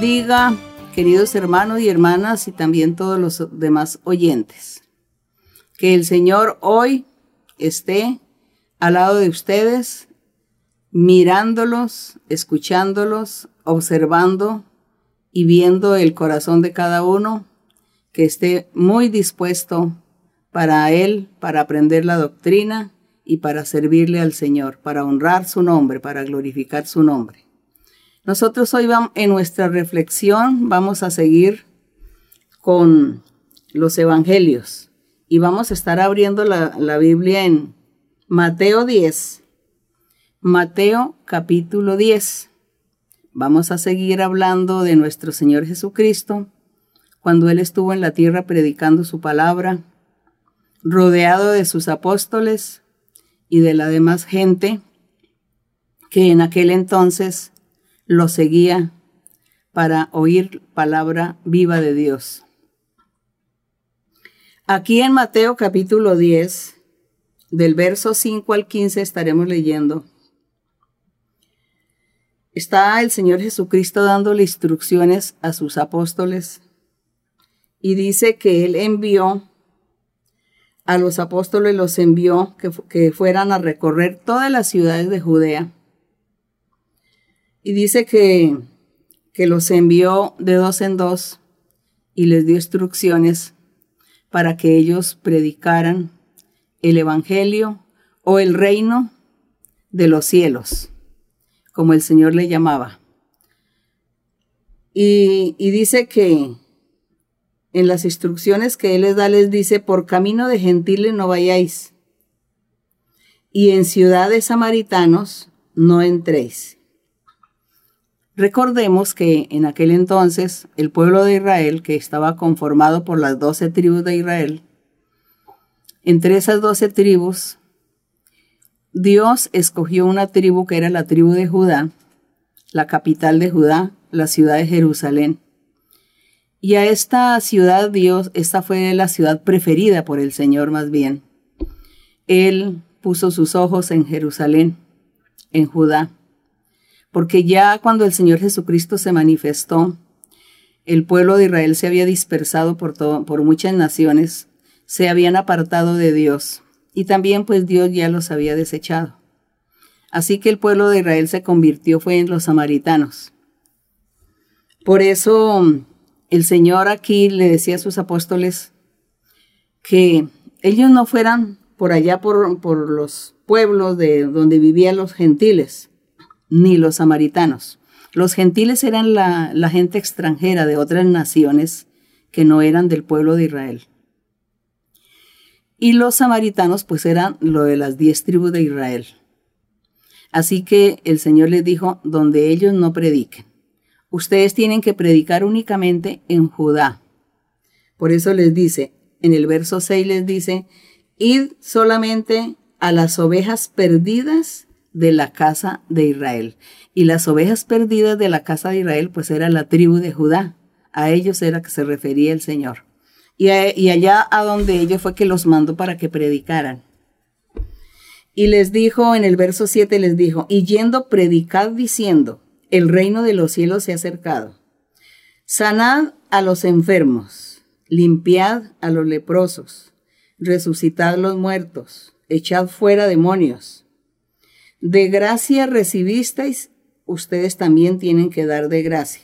Bendiga, queridos hermanos y hermanas y también todos los demás oyentes. Que el Señor hoy esté al lado de ustedes, mirándolos, escuchándolos, observando y viendo el corazón de cada uno, que esté muy dispuesto para Él, para aprender la doctrina y para servirle al Señor, para honrar su nombre, para glorificar su nombre. Nosotros hoy vamos, en nuestra reflexión vamos a seguir con los evangelios y vamos a estar abriendo la, la Biblia en Mateo 10, Mateo capítulo 10. Vamos a seguir hablando de nuestro Señor Jesucristo cuando Él estuvo en la tierra predicando su palabra, rodeado de sus apóstoles y de la demás gente que en aquel entonces lo seguía para oír palabra viva de Dios. Aquí en Mateo capítulo 10, del verso 5 al 15 estaremos leyendo. Está el Señor Jesucristo dándole instrucciones a sus apóstoles y dice que Él envió a los apóstoles, los envió que, que fueran a recorrer todas las ciudades de Judea y dice que, que los envió de dos en dos y les dio instrucciones para que ellos predicaran el Evangelio o el reino de los cielos, como el Señor le llamaba. Y, y, dice que en las instrucciones que Él les da, les dice, por camino de gentiles no vayáis, y en ciudades samaritanos no entréis. Recordemos que en aquel entonces el pueblo de Israel, que estaba conformado por las doce tribus de Israel, entre esas doce tribus, Dios escogió una tribu que era la tribu de Judá, la capital de Judá, la ciudad de Jerusalén. Y a esta ciudad Dios, esta fue la ciudad preferida por el Señor más bien. Él puso sus ojos en Jerusalén, en Judá porque ya cuando el Señor Jesucristo se manifestó, el pueblo de Israel se había dispersado por, todo, por muchas naciones, se habían apartado de Dios y también pues Dios ya los había desechado. Así que el pueblo de Israel se convirtió fue en los samaritanos. Por eso el Señor aquí le decía a sus apóstoles que ellos no fueran por allá por, por los pueblos de donde vivían los gentiles, ni los samaritanos. Los gentiles eran la, gente extranjera de otras naciones que no eran del pueblo de Israel. Y los samaritanos pues eran lo de las diez tribus de Israel. Así que el Señor les dijo, donde ellos no prediquen. Ustedes tienen que predicar únicamente en Judá. Por eso les dice, en el verso 6 les dice, id solamente a las ovejas perdidas de la casa de Israel. Y las ovejas perdidas de la casa de Israel, pues era la tribu de Judá. A ellos era que se refería el Señor. Y, allá a donde ellos fue que los mandó para que predicaran. Y les dijo en el verso 7, les dijo, y yendo predicad diciendo, el reino de los cielos se ha acercado. Sanad a los enfermos, limpiad a los leprosos, resucitad los muertos, echad fuera demonios de gracia recibisteis, ustedes también tienen que dar de gracia.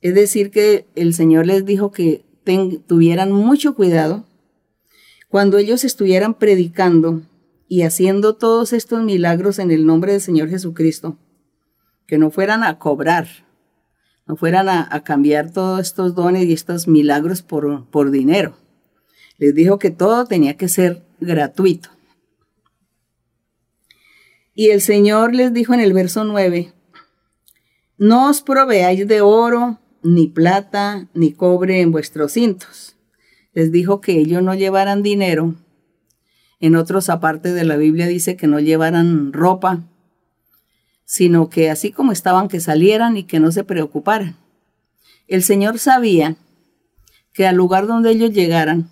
Es decir, que el Señor les dijo que tuvieran mucho cuidado cuando ellos estuvieran predicando y haciendo todos estos milagros en el nombre del Señor Jesucristo, que no fueran a cobrar, no fueran a, cambiar todos estos dones y estos milagros por, por dinero. Les dijo que todo tenía que ser gratuito. Y el Señor les dijo en el verso 9, no os proveáis de oro, ni plata, ni cobre en vuestros cintos. Les dijo que ellos no llevaran dinero. En otros aparte de la Biblia dice que no llevaran ropa, sino que así como estaban, que salieran y que no se preocuparan. El Señor sabía que al lugar donde ellos llegaran,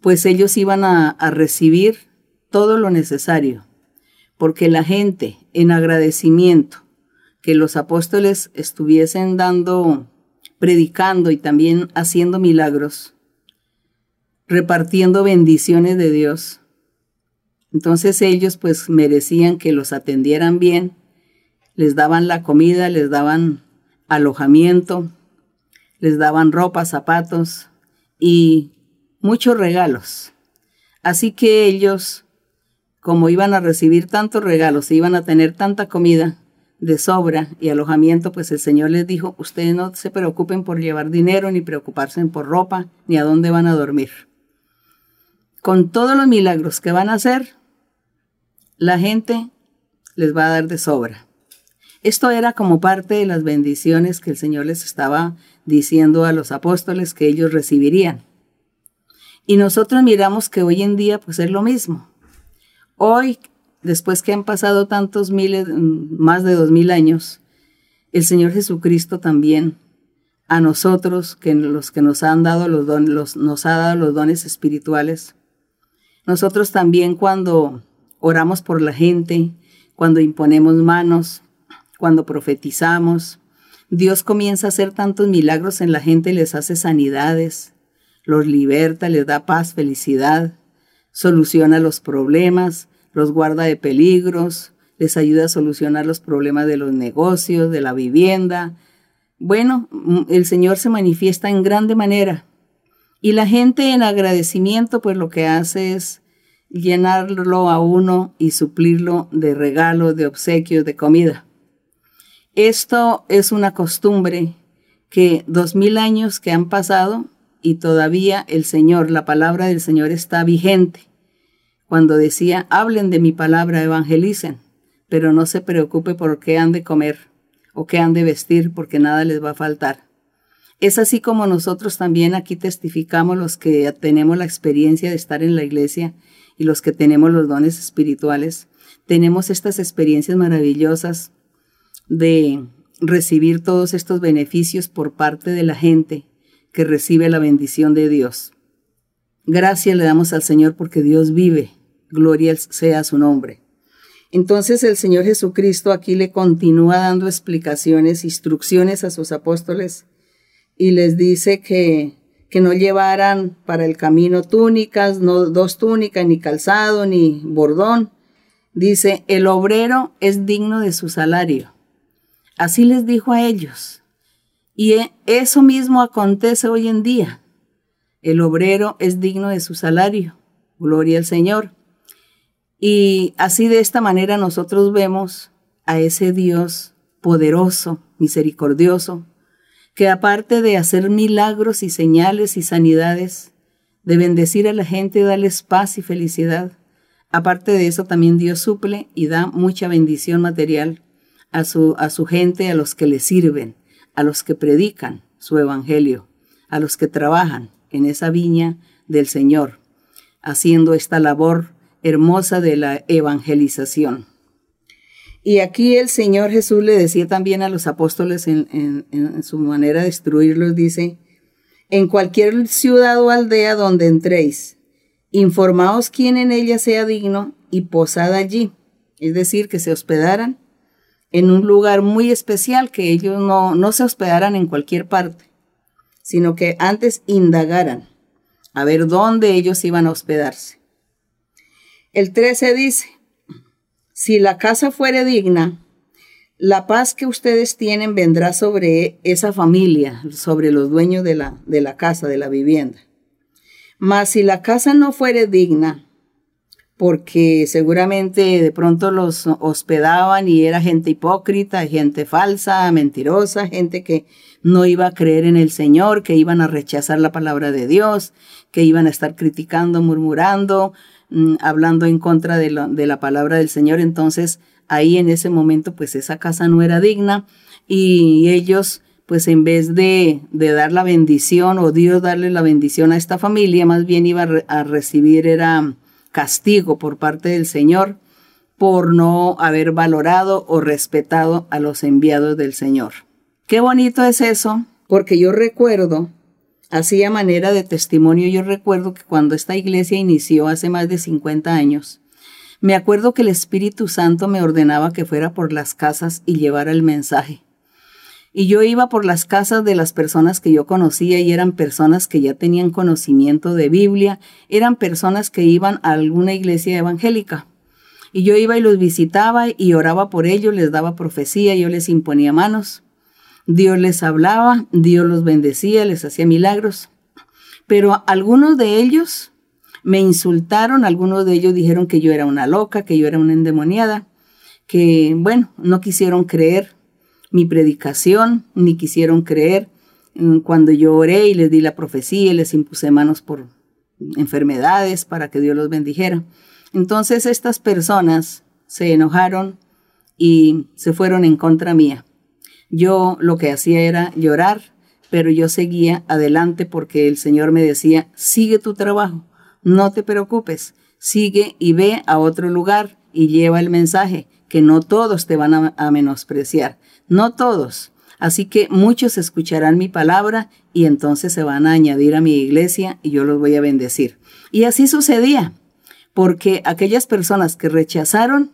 pues ellos iban a, a recibir todo lo necesario porque la gente en agradecimiento que los apóstoles estuviesen dando, predicando y también haciendo milagros, repartiendo bendiciones de Dios. Entonces ellos pues merecían que los atendieran bien, les daban la comida, les daban alojamiento, les daban ropa, zapatos y muchos regalos. Así que ellos, como iban a recibir tantos regalos, iban a tener tanta comida de sobra y alojamiento, pues el Señor les dijo, ustedes no se preocupen por llevar dinero, ni preocuparse por ropa, ni a dónde van a dormir. Con todos los milagros que van a hacer, la gente les va a dar de sobra. Esto era como parte de las bendiciones que el Señor les estaba diciendo a los apóstoles que ellos recibirían. Y nosotros miramos que hoy en día pues es lo mismo. Hoy, después que han pasado tantos miles, más de dos mil años, el Señor Jesucristo también a nosotros, que los que nos han dado los dones, nos ha dado los dones espirituales, nosotros también cuando oramos por la gente, cuando imponemos manos, cuando profetizamos, Dios comienza a hacer tantos milagros en la gente, les hace sanidades, los liberta, les da paz, felicidad, soluciona los problemas, los guarda de peligros, les ayuda a solucionar los problemas de los negocios, de la vivienda. Bueno, mm, el Señor se manifiesta en grande manera. Y la gente en agradecimiento, pues lo que hace es llenarlo a uno y suplirlo de regalos, de obsequios, de comida. Esto es una costumbre que dos mil años que han pasado y todavía el Señor, la palabra del Señor está vigente. Cuando decía, hablen de mi palabra, evangelicen, pero no se preocupe por qué han de comer o qué han de vestir, porque nada les va a faltar. Es así como nosotros también aquí testificamos los que tenemos la experiencia de estar en la iglesia y los que tenemos los dones espirituales. Tenemos estas experiencias maravillosas de recibir todos estos beneficios por parte de la gente que recibe la bendición de Dios. Gracias le damos al Señor porque Dios vive, gloria sea su nombre. Entonces el Señor Jesucristo aquí le continúa dando explicaciones, instrucciones a sus apóstoles y les dice que, que no llevaran para el camino túnicas, no dos túnicas, ni calzado, ni bordón. Dice, el obrero es digno de su salario. Así les dijo a ellos. Y e, eso mismo acontece hoy en día. El obrero es digno de su salario. Gloria al Señor. Y así de esta manera nosotros vemos a ese Dios poderoso, misericordioso, que aparte de hacer milagros y señales y sanidades, de bendecir a la gente, darles paz y felicidad, aparte de eso también Dios suple y da mucha bendición material a su, a su gente, a los que le sirven a los que predican su evangelio, a los que trabajan en esa viña del Señor, haciendo esta labor hermosa de la evangelización. Y aquí el Señor Jesús le decía también a los apóstoles en, su manera de instruirlos, dice, en cualquier ciudad o aldea donde entréis, informaos quién en ella sea digno y posad allí, es decir, que se hospedaran en un lugar muy especial, que ellos no, no se hospedaran en cualquier parte, sino que antes indagaran a ver dónde ellos iban a hospedarse. El 13 dice, si la casa fuere digna, la paz que ustedes tienen vendrá sobre esa familia, sobre los dueños de la, de la casa, de la vivienda. Mas si la casa no fuere digna, porque seguramente de pronto los hospedaban y era gente hipócrita, gente falsa, mentirosa, gente que no iba a creer en el Señor, que iban a rechazar la palabra de Dios, que iban a estar criticando, murmurando, mm, hablando en contra de, de la palabra del Señor. Entonces ahí en ese momento pues esa casa no era digna y ellos pues en vez de, de, dar la bendición o Dios darle la bendición a esta familia, más bien iba a recibir era castigo por parte del Señor por no haber valorado o respetado a los enviados del Señor. Qué bonito es eso, porque yo recuerdo, así a manera de testimonio, yo recuerdo que cuando esta iglesia inició hace más de 50 años, Me acuerdo que el Espíritu Santo me ordenaba que fuera por las casas y llevara el mensaje. Y yo iba por las casas de las personas que yo conocía y eran personas que ya tenían conocimiento de Biblia, eran personas que iban a alguna iglesia evangélica. Y yo iba y los visitaba y oraba por ellos, les daba profecía, yo les imponía manos. Dios les hablaba, Dios los bendecía, les hacía milagros. Pero algunos de ellos me insultaron, algunos de ellos dijeron que yo era una loca, que yo era una endemoniada, que, bueno, no quisieron creer mi predicación, ni quisieron creer cuando yo oré y les di la profecía y les impuse manos por enfermedades para que Dios los bendijera. Entonces estas personas se enojaron y se fueron en contra mía. Yo lo que hacía era llorar, pero yo seguía adelante porque el Señor me decía, sigue tu trabajo, no te preocupes, sigue y ve a otro lugar y lleva el mensaje, que no todos te van a, menospreciar, no todos. Así que muchos escucharán mi palabra y entonces se van a añadir a mi iglesia y yo los voy a bendecir. Y así sucedía, porque aquellas personas que rechazaron,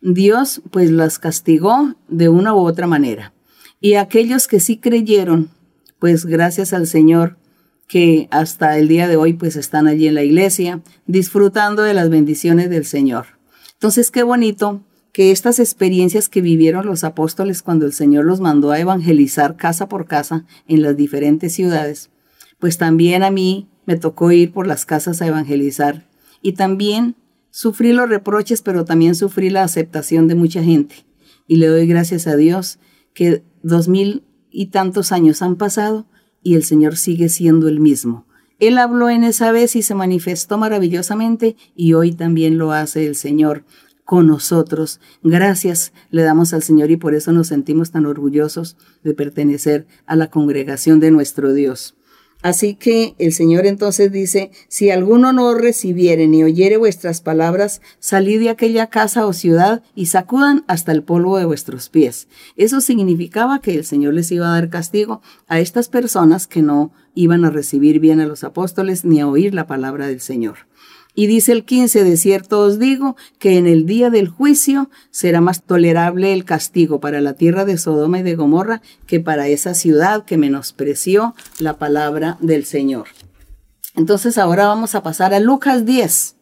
Dios pues las castigó de una u otra manera. Y aquellos que sí creyeron, pues gracias al Señor, que hasta el día de hoy pues están allí en la iglesia disfrutando de las bendiciones del Señor. Entonces qué bonito que estas experiencias que vivieron los apóstoles cuando el Señor los mandó a evangelizar casa por casa en las diferentes ciudades, pues también a mí me tocó ir por las casas a evangelizar y también sufrí los reproches, pero también sufrí la aceptación de mucha gente. Y le doy gracias a Dios que dos mil y tantos años han pasado y el Señor sigue siendo el mismo. Él habló en esa vez y se manifestó maravillosamente y hoy también lo hace el Señor con nosotros. Gracias le damos al Señor y por eso nos sentimos tan orgullosos de pertenecer a la congregación de nuestro Dios. Así que el Señor entonces dice, si alguno no recibiere ni oyere vuestras palabras, salid de aquella casa o ciudad y sacudan hasta el polvo de vuestros pies. Eso significaba que el Señor les iba a dar castigo a estas personas que no iban a recibir bien a los apóstoles ni a oír la palabra del Señor. Y dice el 15, de cierto os digo que en el día del juicio será más tolerable el castigo para la tierra de Sodoma y de Gomorra que para esa ciudad que menospreció la palabra del Señor. Entonces ahora vamos a pasar a Lucas 10.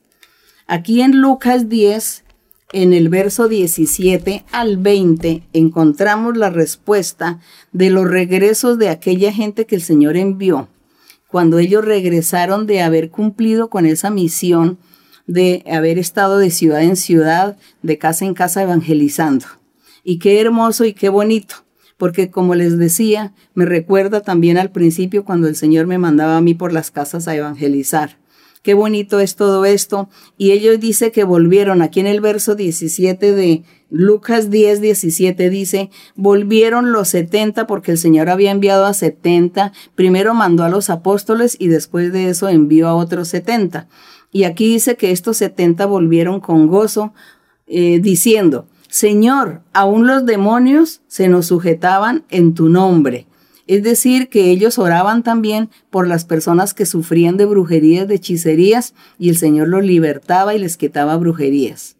Aquí en Lucas 10, en el verso 17 al 20, encontramos la respuesta de los regresos de aquella gente que el Señor envió cuando ellos regresaron de haber cumplido con esa misión de haber estado de ciudad en ciudad, de casa en casa evangelizando. Y qué hermoso y qué bonito, porque como les decía, me recuerda también al principio cuando el Señor me mandaba a mí por las casas a evangelizar qué bonito es todo esto. Y ellos dice que volvieron, aquí en el verso 17 de Lucas 10, 17 dice, volvieron los 70 porque el Señor había enviado a 70, primero mandó a los apóstoles y después de eso envió a otros 70. Y aquí dice que estos 70 volvieron con gozo, eh, diciendo, Señor, aún los demonios se nos sujetaban en tu nombre. Es decir, que ellos oraban también por las personas que sufrían de brujerías, de hechicerías, y el Señor los libertaba y les quitaba brujerías.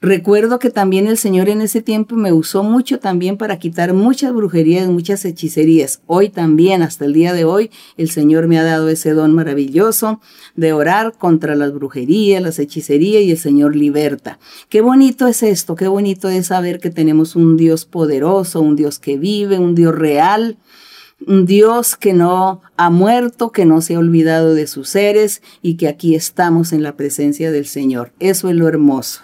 Recuerdo que también el Señor en ese tiempo me usó mucho también para quitar muchas brujerías, muchas hechicerías. Hoy también, hasta el día de hoy, el Señor me ha dado ese don maravilloso de orar contra las brujerías, las hechicerías y el Señor liberta. Qué bonito es esto, qué bonito es saber que tenemos un Dios poderoso, un Dios que vive, un Dios real un Dios que no ha muerto, que no se ha olvidado de sus seres y que aquí estamos en la presencia del Señor. Eso es lo hermoso.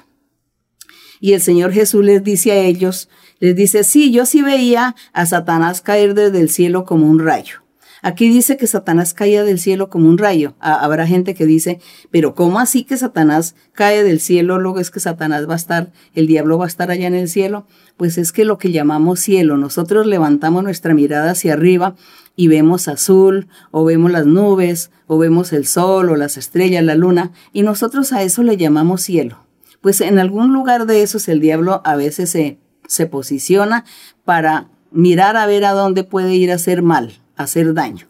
Y el Señor Jesús les dice a ellos, les dice, sí, yo sí veía a Satanás caer desde el cielo como un rayo. Aquí dice que Satanás caía del cielo como un rayo. habrá gente que dice, pero ¿cómo así que Satanás cae del cielo? Luego es que Satanás va a estar, el diablo va a estar allá en el cielo. Pues es que lo que llamamos cielo, nosotros levantamos nuestra mirada hacia arriba y vemos azul, o vemos las nubes, o vemos el sol, o las estrellas, la luna, y nosotros a eso le llamamos cielo. Pues en algún lugar de esos el diablo a veces se, se posiciona para mirar a ver a dónde puede ir a hacer mal hacer daño.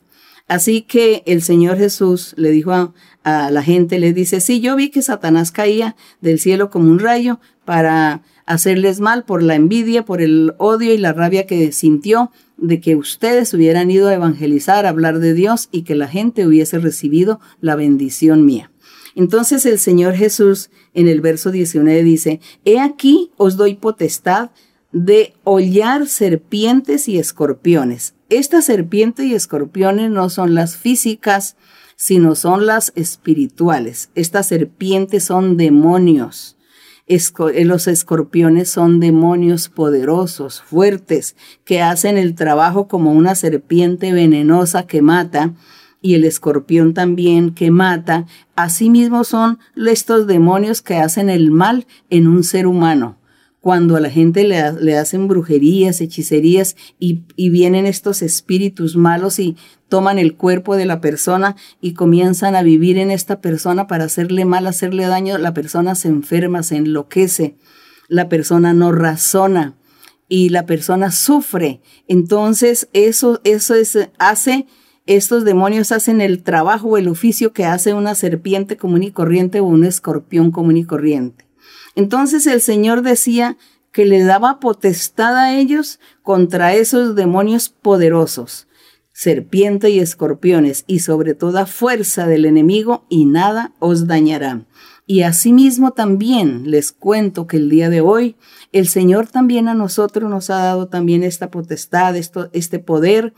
Así que el Señor Jesús le dijo a, a la gente, le dice, sí, yo vi que Satanás caía del cielo como un rayo para hacerles mal por la envidia, por el odio y la rabia que sintió de que ustedes hubieran ido a evangelizar, a hablar de Dios y que la gente hubiese recibido la bendición mía. Entonces el Señor Jesús en el verso 19 dice, He aquí os doy potestad de hollar serpientes y escorpiones. Estas serpientes y escorpiones no son las físicas, sino son las espirituales. Estas serpientes son demonios. Los escorpiones son demonios poderosos, fuertes, que hacen el trabajo como una serpiente venenosa que mata y el escorpión también que mata, asimismo son estos demonios que hacen el mal en un ser humano. Cuando a la gente le, hacen brujerías, hechicerías y vienen estos espíritus malos y toman el cuerpo de la persona y comienzan a vivir en esta persona para hacerle mal, hacerle daño, la persona se enferma, se enloquece, la persona no razona y la persona sufre. Entonces eso, eso es, hace estos demonios hacen el trabajo el oficio que hace una serpiente común y corriente o un escorpión común y corriente. Entonces el Señor decía que le daba potestad a ellos contra esos demonios poderosos, serpiente y escorpiones, y sobre toda fuerza del enemigo, y nada os dañará. Y asimismo también les cuento que el día de hoy el Señor también a nosotros nos ha dado también esta potestad, esto, este poder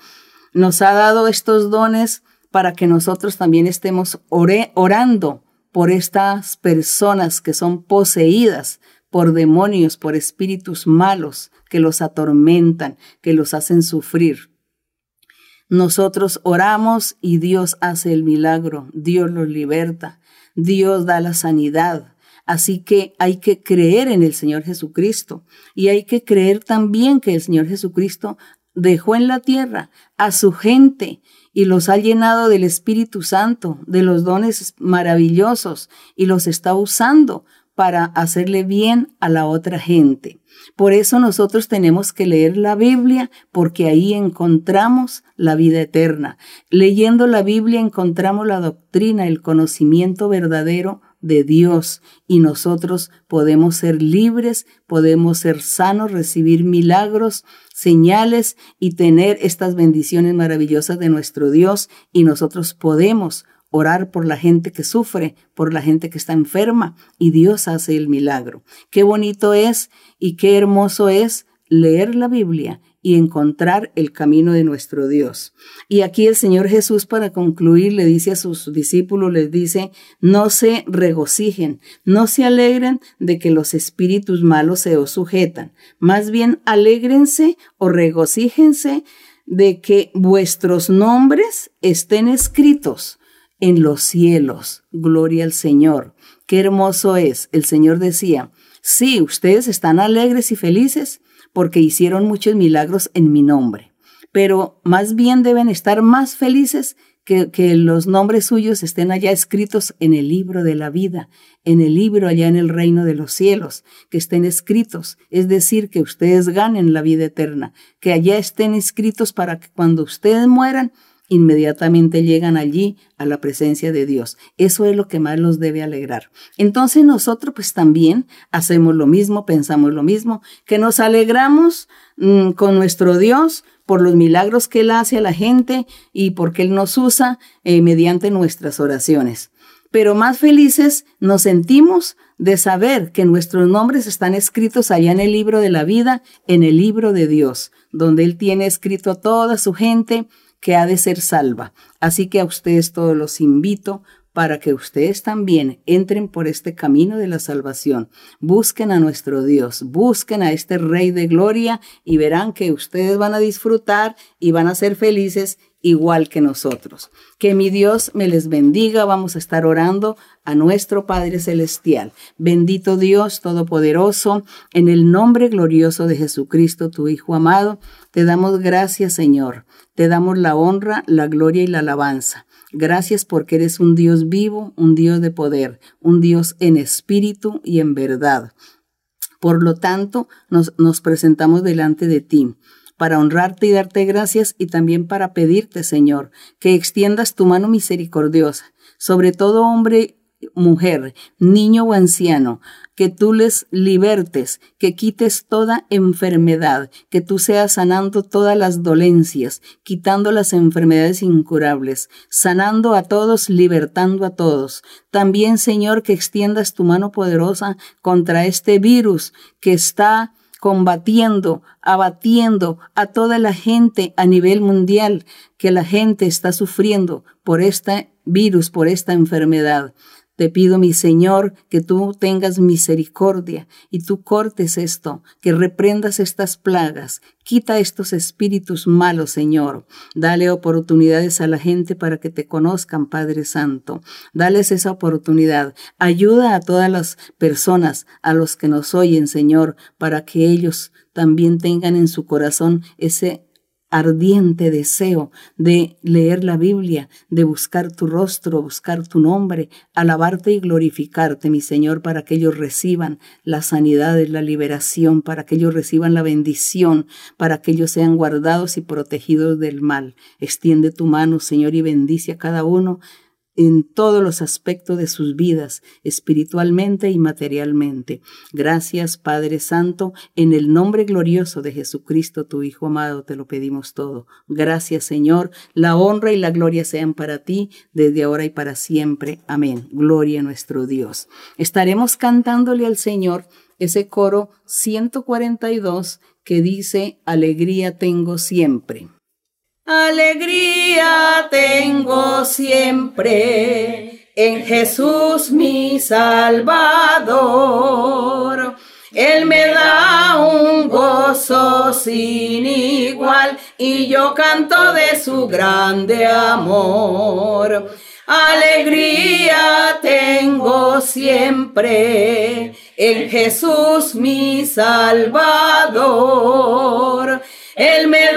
nos ha dado estos dones para que nosotros también estemos orando por estas personas que son poseídas por demonios, por espíritus malos que los atormentan, que los hacen sufrir. Nosotros oramos y Dios hace el milagro, Dios los liberta, Dios da la sanidad. Así que hay que creer en el Señor Jesucristo y hay que creer también que el Señor Jesucristo dejó en la tierra a su gente y los ha llenado del Espíritu Santo, de los dones maravillosos, y los está usando para hacerle bien a la otra gente. Por eso nosotros tenemos que leer la Biblia, porque ahí encontramos la vida eterna. Leyendo la Biblia encontramos la doctrina, el conocimiento verdadero de Dios y nosotros podemos ser libres, podemos ser sanos, recibir milagros, señales y tener estas bendiciones maravillosas de nuestro Dios y nosotros podemos orar por la gente que sufre, por la gente que está enferma y Dios hace el milagro. Qué bonito es y qué hermoso es leer la Biblia y encontrar el camino de nuestro Dios. Y aquí el Señor Jesús para concluir le dice a sus discípulos, les dice, no se regocijen, no se alegren de que los espíritus malos se os sujetan, más bien alégrense o regocíjense de que vuestros nombres estén escritos en los cielos. Gloria al Señor. Qué hermoso es. El Señor decía, sí, ustedes están alegres y felices porque hicieron muchos milagros en mi nombre. Pero más bien deben estar más felices que, que, los nombres suyos estén allá escritos en el libro de la vida, en el libro allá en el reino de los cielos, que estén escritos, es decir, que ustedes ganen la vida eterna, que allá estén escritos para que cuando ustedes mueran, inmediatamente llegan allí a la presencia de Dios. Eso es lo que más los debe alegrar. Entonces nosotros pues también hacemos lo mismo, pensamos lo mismo, que nos alegramos mm, con nuestro Dios por los milagros que Él hace a la gente y porque Él nos usa eh, mediante nuestras oraciones. Pero más felices nos sentimos de saber que nuestros nombres están escritos allá en el libro de la vida, en el libro de Dios, donde Él tiene escrito a toda su gente, que ha de ser salva. Así que a ustedes todos los invito para que ustedes también entren por este camino de la salvación. Busquen a nuestro Dios, busquen a este Rey de Gloria y verán que ustedes van a disfrutar y van a ser felices igual que nosotros. Que mi Dios me les bendiga. Vamos a estar orando a nuestro Padre Celestial. Bendito Dios Todopoderoso, en el nombre glorioso de Jesucristo, tu Hijo amado, te damos gracias, Señor. Te damos la honra, la gloria y la alabanza. Gracias porque eres un Dios vivo, un Dios de poder, un Dios en espíritu y en verdad. Por lo tanto, nos, nos presentamos delante de ti para honrarte y darte gracias y también para pedirte, Señor, que extiendas tu mano misericordiosa sobre todo hombre mujer, niño o anciano, que tú les libertes, que quites toda enfermedad, que tú seas sanando todas las dolencias, quitando las enfermedades incurables, sanando a todos, libertando a todos. También, Señor, que extiendas tu mano poderosa contra este virus que está combatiendo, abatiendo a toda la gente a nivel mundial, que la gente está sufriendo por este virus, por esta enfermedad. Te pido, mi Señor, que tú tengas misericordia y tú cortes esto, que reprendas estas plagas, quita estos espíritus malos, Señor. Dale oportunidades a la gente para que te conozcan, Padre Santo. Dales esa oportunidad. Ayuda a todas las personas, a los que nos oyen, Señor, para que ellos también tengan en su corazón ese ardiente deseo de leer la Biblia, de buscar tu rostro, buscar tu nombre, alabarte y glorificarte, mi Señor, para que ellos reciban la sanidad, la liberación, para que ellos reciban la bendición, para que ellos sean guardados y protegidos del mal. Extiende tu mano, Señor, y bendice a cada uno en todos los aspectos de sus vidas, espiritualmente y materialmente. Gracias, Padre Santo, en el nombre glorioso de Jesucristo, tu Hijo amado, te lo pedimos todo. Gracias, Señor. La honra y la gloria sean para ti desde ahora y para siempre. Amén. Gloria a nuestro Dios. Estaremos cantándole al Señor ese coro 142 que dice, Alegría tengo siempre. Alegría tengo siempre en Jesús mi Salvador. Él me da un gozo sin igual y yo canto de su grande amor. Alegría tengo siempre en Jesús mi Salvador. Él me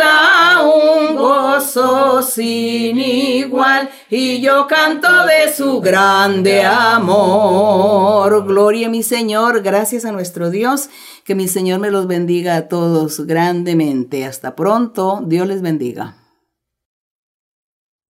sin igual y yo canto de su grande amor. Gloria a mi Señor, gracias a nuestro Dios, que mi Señor me los bendiga a todos grandemente. Hasta pronto, Dios les bendiga.